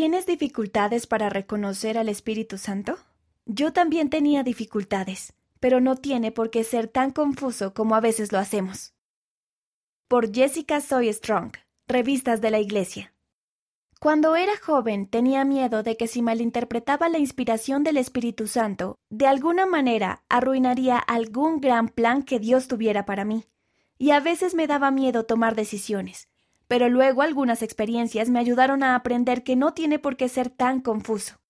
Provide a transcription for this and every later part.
¿Tienes dificultades para reconocer al Espíritu Santo? Yo también tenía dificultades, pero no tiene por qué ser tan confuso como a veces lo hacemos. Por Jessica Soy Strong, Revistas de la Iglesia. Cuando era joven tenía miedo de que si malinterpretaba la inspiración del Espíritu Santo, de alguna manera arruinaría algún gran plan que Dios tuviera para mí. Y a veces me daba miedo tomar decisiones, pero luego algunas experiencias me ayudaron a aprender que no tiene por qué ser tan confuso.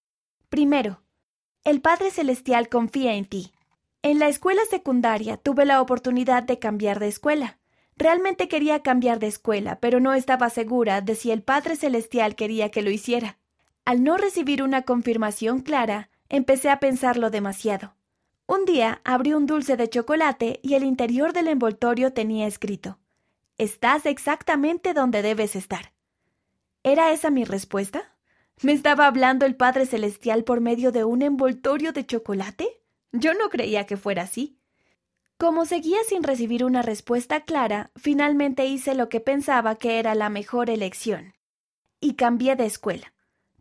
Primero, el Padre Celestial confía en ti. En la escuela secundaria tuve la oportunidad de cambiar de escuela. Realmente quería cambiar de escuela, pero no estaba segura de si el Padre Celestial quería que lo hiciera. Al no recibir una confirmación clara, empecé a pensarlo demasiado. Un día abrí un dulce de chocolate y el interior del envoltorio tenía escrito Estás exactamente donde debes estar. ¿Era esa mi respuesta? ¿Me estaba hablando el Padre Celestial por medio de un envoltorio de chocolate? Yo no creía que fuera así. Como seguía sin recibir una respuesta clara, finalmente hice lo que pensaba que era la mejor elección. Y cambié de escuela.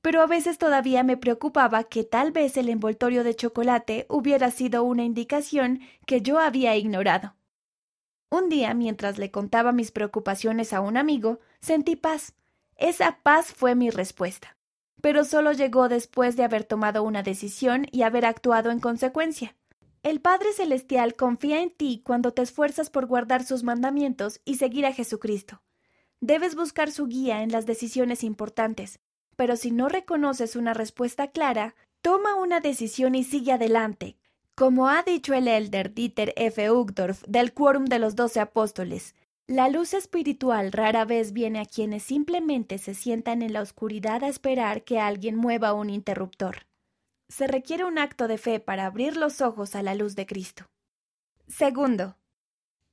Pero a veces todavía me preocupaba que tal vez el envoltorio de chocolate hubiera sido una indicación que yo había ignorado. Un día, mientras le contaba mis preocupaciones a un amigo, sentí paz. Esa paz fue mi respuesta. Pero solo llegó después de haber tomado una decisión y haber actuado en consecuencia. El Padre Celestial confía en ti cuando te esfuerzas por guardar sus mandamientos y seguir a Jesucristo. Debes buscar su guía en las decisiones importantes, pero si no reconoces una respuesta clara, toma una decisión y sigue adelante, como ha dicho el elder Dieter F. Uchtdorf del Quórum de los Doce Apóstoles, la luz espiritual rara vez viene a quienes simplemente se sientan en la oscuridad a esperar que alguien mueva un interruptor. Se requiere un acto de fe para abrir los ojos a la luz de Cristo. Segundo,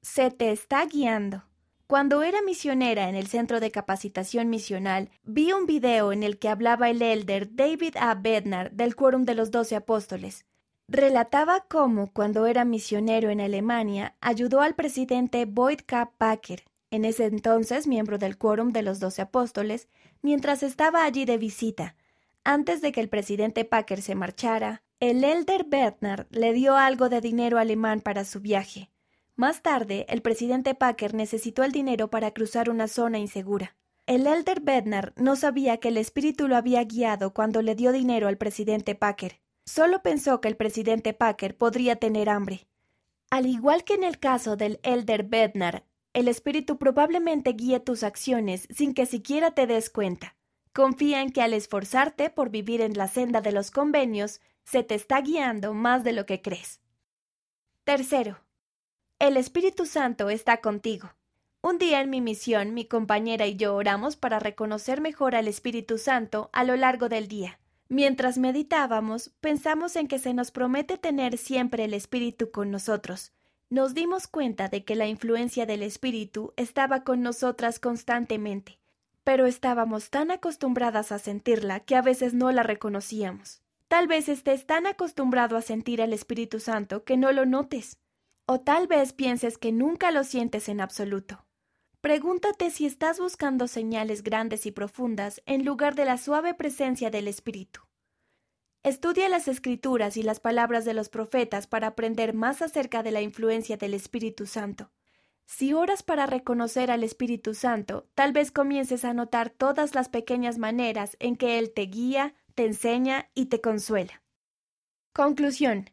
se te está guiando. Cuando era misionera en el Centro de Capacitación Misional, vi un video en el que hablaba el elder David A. Bednar del Quórum de los Doce Apóstoles. Relataba cómo, cuando era misionero en Alemania, ayudó al presidente Boyd K. Packer, en ese entonces miembro del Quórum de los Doce Apóstoles, mientras estaba allí de visita. Antes de que el presidente Packer se marchara, el elder Bernard le dio algo de dinero alemán para su viaje. Más tarde, el presidente Packer necesitó el dinero para cruzar una zona insegura. El elder Bednar no sabía que el espíritu lo había guiado cuando le dio dinero al presidente Packer. Solo pensó que el presidente Packer podría tener hambre. Al igual que en el caso del Elder Bednar, el espíritu probablemente guíe tus acciones sin que siquiera te des cuenta. Confía en que al esforzarte por vivir en la senda de los convenios, se te está guiando más de lo que crees. Tercero, el Espíritu Santo está contigo. Un día en mi misión, mi compañera y yo oramos para reconocer mejor al Espíritu Santo a lo largo del día. Mientras meditábamos, pensamos en que se nos promete tener siempre el Espíritu con nosotros. Nos dimos cuenta de que la influencia del Espíritu estaba con nosotras constantemente, pero estábamos tan acostumbradas a sentirla que a veces no la reconocíamos. Tal vez estés tan acostumbrado a sentir al Espíritu Santo que no lo notes, o tal vez pienses que nunca lo sientes en absoluto. Pregúntate si estás buscando señales grandes y profundas en lugar de la suave presencia del Espíritu. Estudia las escrituras y las palabras de los profetas para aprender más acerca de la influencia del Espíritu Santo. Si oras para reconocer al Espíritu Santo, tal vez comiences a notar todas las pequeñas maneras en que Él te guía, te enseña y te consuela. Conclusión.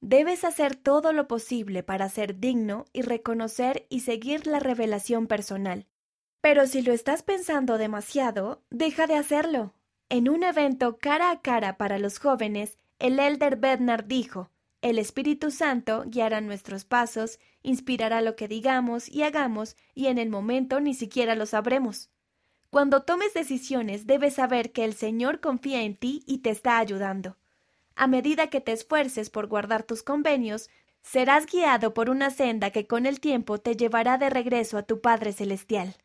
Debes hacer todo lo posible para ser digno y reconocer y seguir la revelación personal. Pero si lo estás pensando demasiado, deja de hacerlo. En un evento cara a cara para los jóvenes, el elder Bednar dijo, el Espíritu Santo guiará nuestros pasos, inspirará lo que digamos y hagamos, y en el momento ni siquiera lo sabremos. Cuando tomes decisiones debes saber que el Señor confía en ti y te está ayudando. A medida que te esfuerces por guardar tus convenios, serás guiado por una senda que con el tiempo te llevará de regreso a tu Padre Celestial.